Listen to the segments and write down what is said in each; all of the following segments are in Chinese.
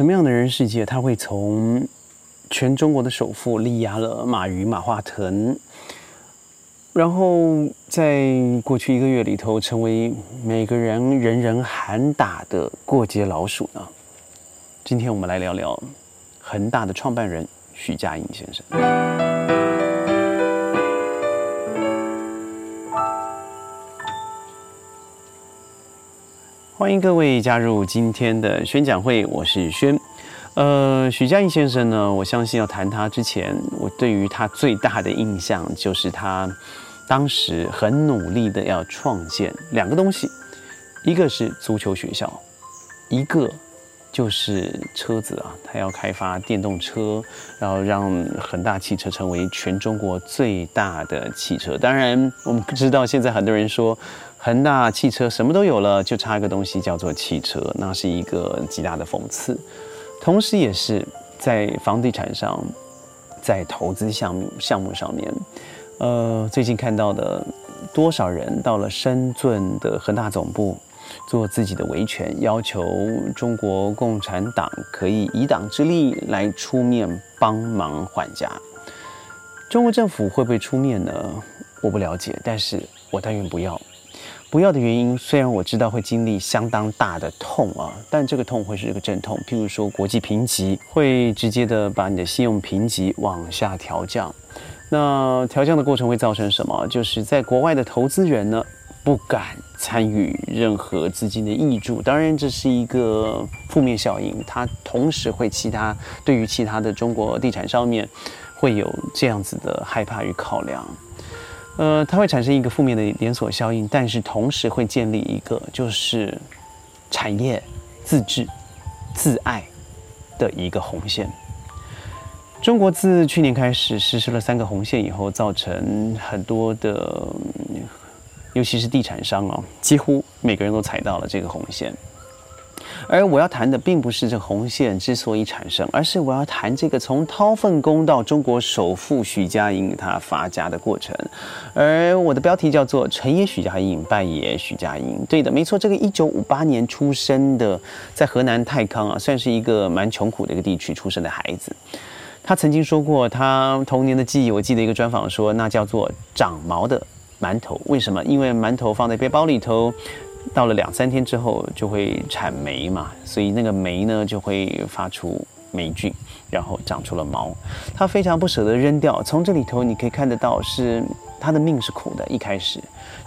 什么样的人世界，他会从全中国的首富力压了马云、马化腾，然后在过去一个月里头，成为每个人人人喊打的过街老鼠呢？今天我们来聊聊恒大的创办人许家印先生。欢迎各位加入今天的宣讲会，我是轩。呃，许家印先生呢，我相信要谈他之前，我对于他最大的印象就是他当时很努力的要创建两个东西，一个是足球学校，一个就是车子啊，他要开发电动车，然后让恒大汽车成为全中国最大的汽车。当然，我们知道现在很多人说。恒大汽车什么都有了，就差一个东西叫做汽车，那是一个极大的讽刺。同时，也是在房地产上，在投资项目项目上面，呃，最近看到的多少人到了深圳的恒大总部做自己的维权，要求中国共产党可以以党之力来出面帮忙还价。中国政府会不会出面呢？我不了解，但是我但愿不要。不要的原因，虽然我知道会经历相当大的痛啊，但这个痛会是一个阵痛。譬如说，国际评级会直接的把你的信用评级往下调降，那调降的过程会造成什么？就是在国外的投资人呢，不敢参与任何资金的挹注。当然，这是一个负面效应，它同时会其他对于其他的中国地产上面会有这样子的害怕与考量。呃，它会产生一个负面的连锁效应，但是同时会建立一个就是产业自治、自爱的一个红线。中国自去年开始实施了三个红线以后，造成很多的，尤其是地产商啊，几乎每个人都踩到了这个红线。而我要谈的并不是这红线之所以产生，而是我要谈这个从掏粪工到中国首富许家印他发家的过程。而我的标题叫做“成也许家印，败也许家印”。对的，没错，这个一九五八年出生的，在河南太康啊，算是一个蛮穷苦的一个地区出生的孩子。他曾经说过，他童年的记忆，我记得一个专访说，那叫做长毛的馒头。为什么？因为馒头放在背包里头。到了两三天之后就会产霉嘛，所以那个霉呢就会发出霉菌，然后长出了毛。他非常不舍得扔掉。从这里头你可以看得到，是他的命是苦的。一开始，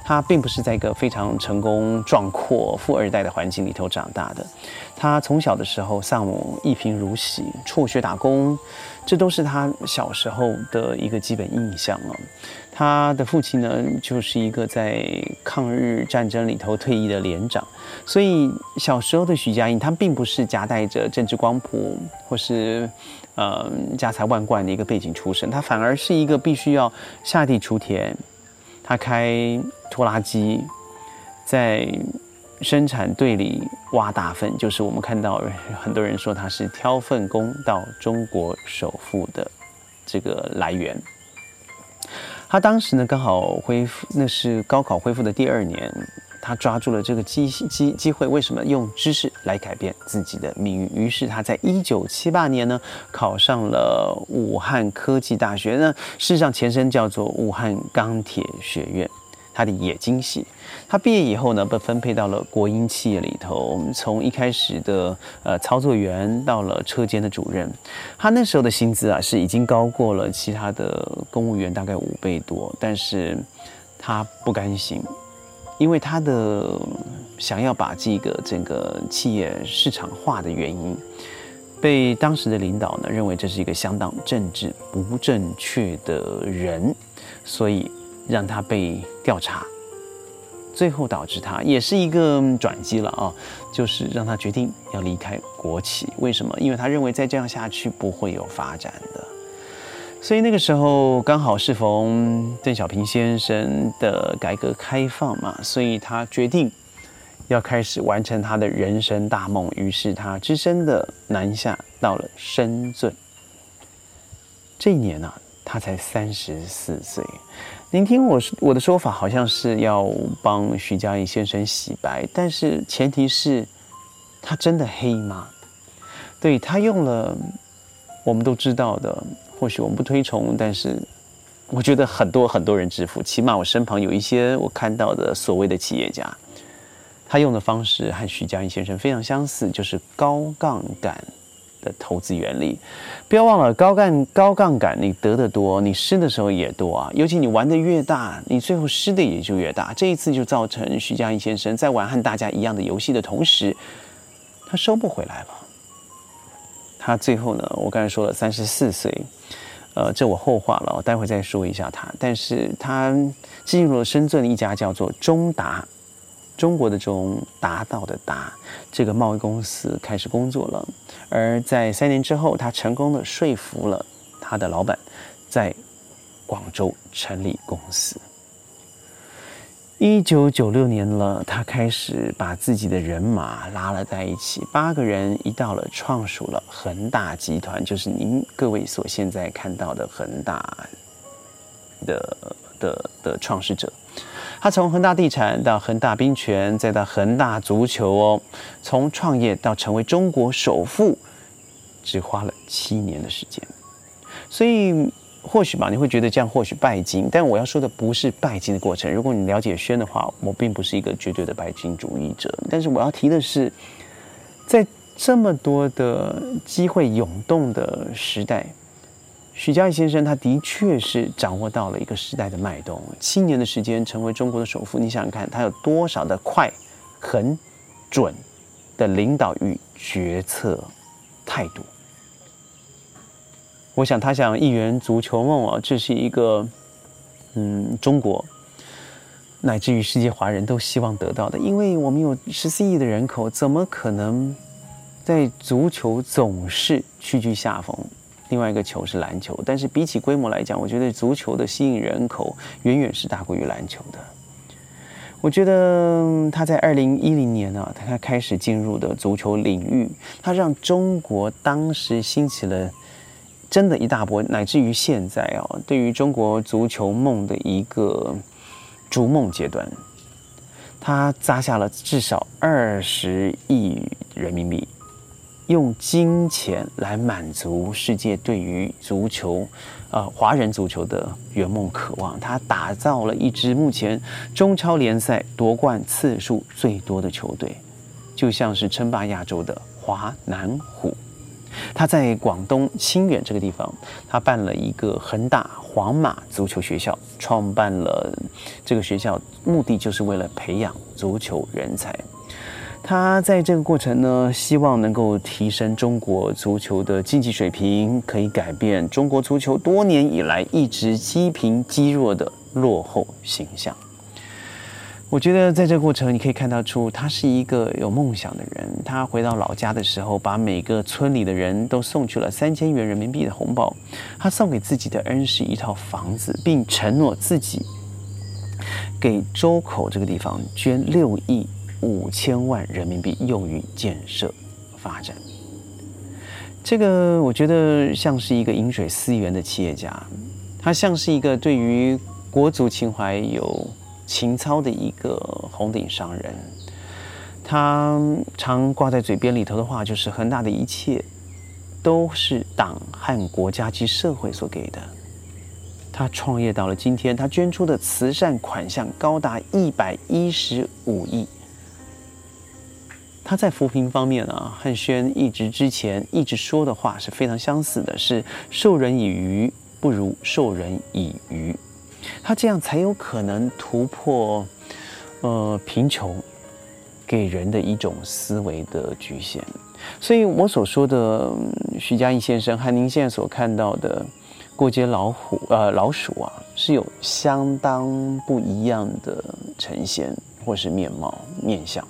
他并不是在一个非常成功壮阔富二代的环境里头长大的。他从小的时候丧母一贫如洗，辍学打工，这都是他小时候的一个基本印象哦。他的父亲呢，就是一个在抗日战争里头退役的连长，所以小时候的许家印，他并不是夹带着政治光谱或是呃家财万贯的一个背景出身，他反而是一个必须要下地锄田，他开拖拉机，在生产队里挖大粪，就是我们看到很多人说他是挑粪工到中国首富的这个来源。他当时呢刚好恢复，那是高考恢复的第二年，他抓住了这个机机机会，为什么用知识来改变自己的命运？于是他在一九七八年呢考上了武汉科技大学，那事实上前身叫做武汉钢铁学院。他的冶金系，他毕业以后呢，被分配到了国营企业里头。我们从一开始的呃操作员，到了车间的主任。他那时候的薪资啊，是已经高过了其他的公务员大概五倍多。但是他不甘心，因为他的想要把这个整个企业市场化的原因，被当时的领导呢认为这是一个相当政治不正确的人，所以。让他被调查，最后导致他也是一个转机了啊，就是让他决定要离开国企。为什么？因为他认为再这样下去不会有发展的。所以那个时候刚好适逢邓小平先生的改革开放嘛，所以他决定要开始完成他的人生大梦。于是他只身的南下到了深圳。这一年呢，他才三十四岁。您听我，我的说法好像是要帮徐家印先生洗白，但是前提是，他真的黑吗？对他用了我们都知道的，或许我们不推崇，但是我觉得很多很多人致富，起码我身旁有一些我看到的所谓的企业家，他用的方式和徐家印先生非常相似，就是高杠杆。的投资原理，不要忘了高杠高杠杆，你得的多，你失的时候也多啊。尤其你玩的越大，你最后失的也就越大。这一次就造成徐佳莹先生在玩和大家一样的游戏的同时，他收不回来了。他最后呢，我刚才说了三十四岁，呃，这我后话了，我待会再说一下他。但是他进入了深圳的一家叫做中达。中国的中达到的达这个贸易公司开始工作了，而在三年之后，他成功的说服了他的老板，在广州成立公司。一九九六年了，他开始把自己的人马拉了在一起，八个人一到了，创属了恒大集团，就是您各位所现在看到的恒大的的的创始者。他从恒大地产到恒大冰泉，再到恒大足球哦，从创业到成为中国首富，只花了七年的时间。所以或许吧，你会觉得这样或许拜金，但我要说的不是拜金的过程。如果你了解轩的话，我并不是一个绝对的拜金主义者。但是我要提的是，在这么多的机会涌动的时代。许家印先生，他的确是掌握到了一个时代的脉动。七年的时间，成为中国的首富，你想想看，他有多少的快、很准的领导与决策态度？我想，他想一圆足球梦啊，这是一个嗯，中国乃至于世界华人都希望得到的。因为我们有十四亿的人口，怎么可能在足球总是屈居下风？另外一个球是篮球，但是比起规模来讲，我觉得足球的吸引人口远远是大过于篮球的。我觉得他在二零一零年呢，他开始进入的足球领域，他让中国当时兴起了真的一大波，乃至于现在啊，对于中国足球梦的一个逐梦阶段，他砸下了至少二十亿人民币。用金钱来满足世界对于足球，呃，华人足球的圆梦渴望。他打造了一支目前中超联赛夺冠次数最多的球队，就像是称霸亚洲的华南虎。他在广东清远这个地方，他办了一个恒大皇马足球学校，创办了这个学校，目的就是为了培养足球人才。他在这个过程呢，希望能够提升中国足球的竞技水平，可以改变中国足球多年以来一直积贫积弱的落后形象。我觉得在这个过程，你可以看到出他是一个有梦想的人。他回到老家的时候，把每个村里的人都送去了三千元人民币的红包。他送给自己的恩师一套房子，并承诺自己给周口这个地方捐六亿。五千万人民币用于建设发展，这个我觉得像是一个饮水思源的企业家，他像是一个对于国足情怀有情操的一个红顶商人。他常挂在嘴边里头的话就是：恒大的一切都是党和国家及社会所给的。他创业到了今天，他捐出的慈善款项高达一百一十五亿。他在扶贫方面啊，汉轩一直之前一直说的话是非常相似的，是授人以鱼不如授人以渔，他这样才有可能突破呃贫穷给人的一种思维的局限。所以我所说的徐家印先生和您现在所看到的过街老虎呃老鼠啊，是有相当不一样的呈现或是面貌面相。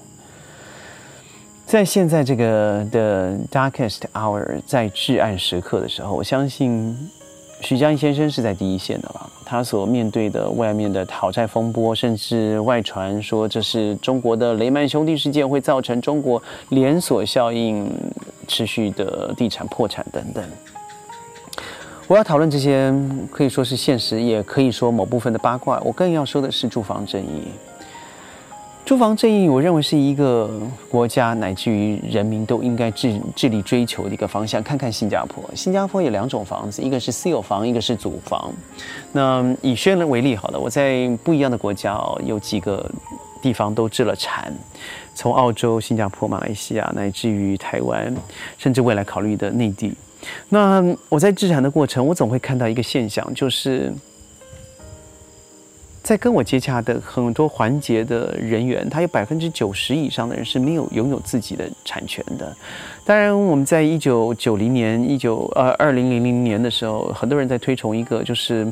在现在这个的 darkest hour，在至暗时刻的时候，我相信徐家印先生是在第一线的了。他所面对的外面的讨债风波，甚至外传说这是中国的雷曼兄弟事件，会造成中国连锁效应、持续的地产破产等等。我要讨论这些，可以说是现实，也可以说某部分的八卦。我更要说的是住房正义。住房正义，我认为是一个国家乃至于人民都应该致致力追求的一个方向。看看新加坡，新加坡有两种房子，一个是私有房，一个是祖房。那以轩人为例，好了，我在不一样的国家哦，有几个地方都置了产，从澳洲、新加坡、马来西亚，乃至于台湾，甚至未来考虑的内地。那我在置产的过程，我总会看到一个现象，就是。在跟我接洽的很多环节的人员，他有百分之九十以上的人是没有拥有自己的产权的。当然，我们在一九九零年、一九呃二零零零年的时候，很多人在推崇一个就是。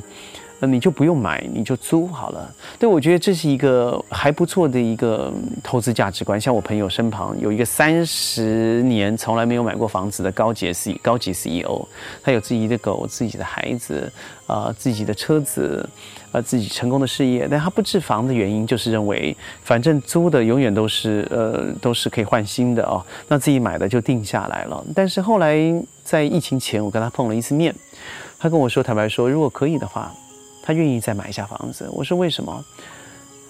那你就不用买，你就租好了。对，我觉得这是一个还不错的一个投资价值观。像我朋友身旁有一个三十年从来没有买过房子的高级 C 高级 CEO，他有自己的狗、自己的孩子，啊，自己的车子，啊，自己成功的事业。但他不置房的原因，就是认为反正租的永远都是呃都是可以换新的哦，那自己买的就定下来了。但是后来在疫情前，我跟他碰了一次面，他跟我说，坦白说，如果可以的话。他愿意再买一下房子，我说为什么？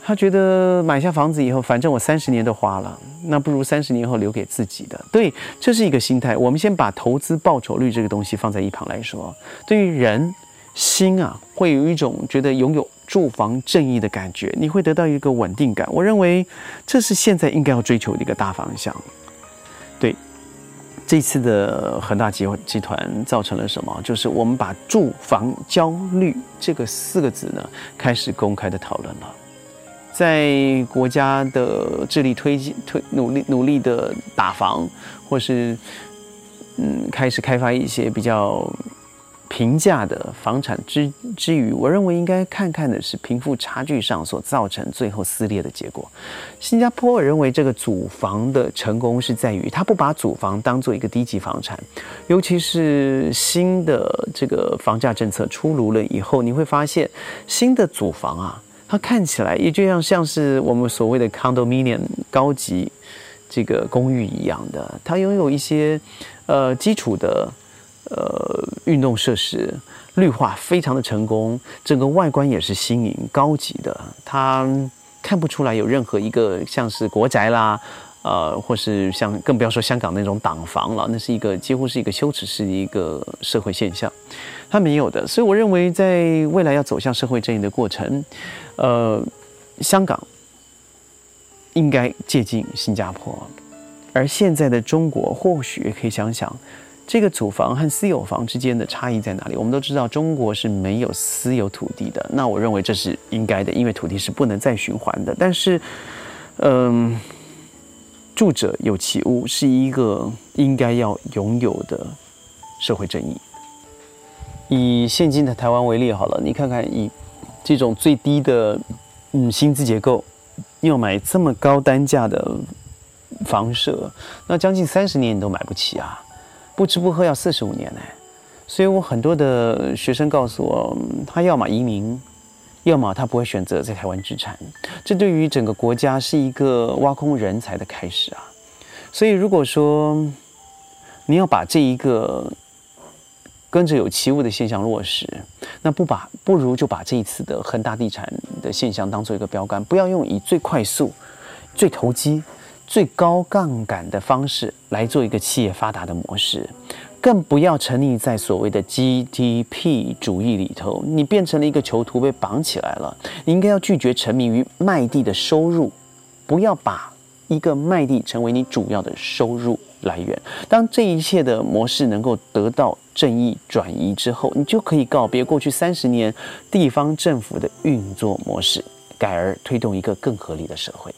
他觉得买下房子以后，反正我三十年都花了，那不如三十年后留给自己的。对，这是一个心态。我们先把投资报酬率这个东西放在一旁来说。对于人心啊，会有一种觉得拥有住房正义的感觉，你会得到一个稳定感。我认为这是现在应该要追求的一个大方向。对。这次的恒大集集团造成了什么？就是我们把住房焦虑这个四个字呢，开始公开的讨论了。在国家的致力推进、推努力努力的打房，或是嗯开始开发一些比较。平价的房产之之余，我认为应该看看的是贫富差距上所造成最后撕裂的结果。新加坡认为这个祖房的成功是在于，他不把祖房当做一个低级房产，尤其是新的这个房价政策出炉了以后，你会发现新的祖房啊，它看起来也就像像是我们所谓的 condominium 高级这个公寓一样的，它拥有一些呃基础的。呃，运动设施绿化非常的成功，整个外观也是新颖高级的。它看不出来有任何一个像是国宅啦，呃，或是像更不要说香港那种党房了，那是一个几乎是一个羞耻式的一个社会现象，它没有的。所以我认为，在未来要走向社会正义的过程，呃，香港应该借鉴新加坡，而现在的中国或许也可以想想。这个祖房和私有房之间的差异在哪里？我们都知道，中国是没有私有土地的。那我认为这是应该的，因为土地是不能再循环的。但是，嗯，住者有其屋是一个应该要拥有的社会正义。以现今的台湾为例好了，你看看以这种最低的嗯薪资结构，要买这么高单价的房舍，那将近三十年你都买不起啊！不吃不喝要四十五年呢，所以我很多的学生告诉我，他要么移民，要么他不会选择在台湾置产。这对于整个国家是一个挖空人才的开始啊！所以如果说你要把这一个跟着有起舞的现象落实，那不把不如就把这一次的恒大地产的现象当做一个标杆，不要用以最快速、最投机。最高杠杆的方式来做一个企业发达的模式，更不要沉溺在所谓的 GDP 主义里头。你变成了一个囚徒，被绑起来了。你应该要拒绝沉迷于卖地的收入，不要把一个卖地成为你主要的收入来源。当这一切的模式能够得到正义转移之后，你就可以告别过去三十年地方政府的运作模式，改而推动一个更合理的社会。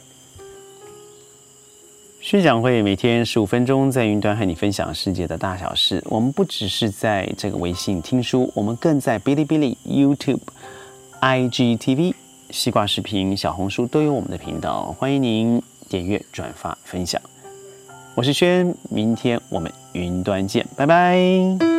宣讲会每天十五分钟，在云端和你分享世界的大小事。我们不只是在这个微信听书，我们更在哔哩哔哩、YouTube、IGTV、西瓜视频、小红书都有我们的频道，欢迎您点阅、转发、分享。我是轩，明天我们云端见，拜拜。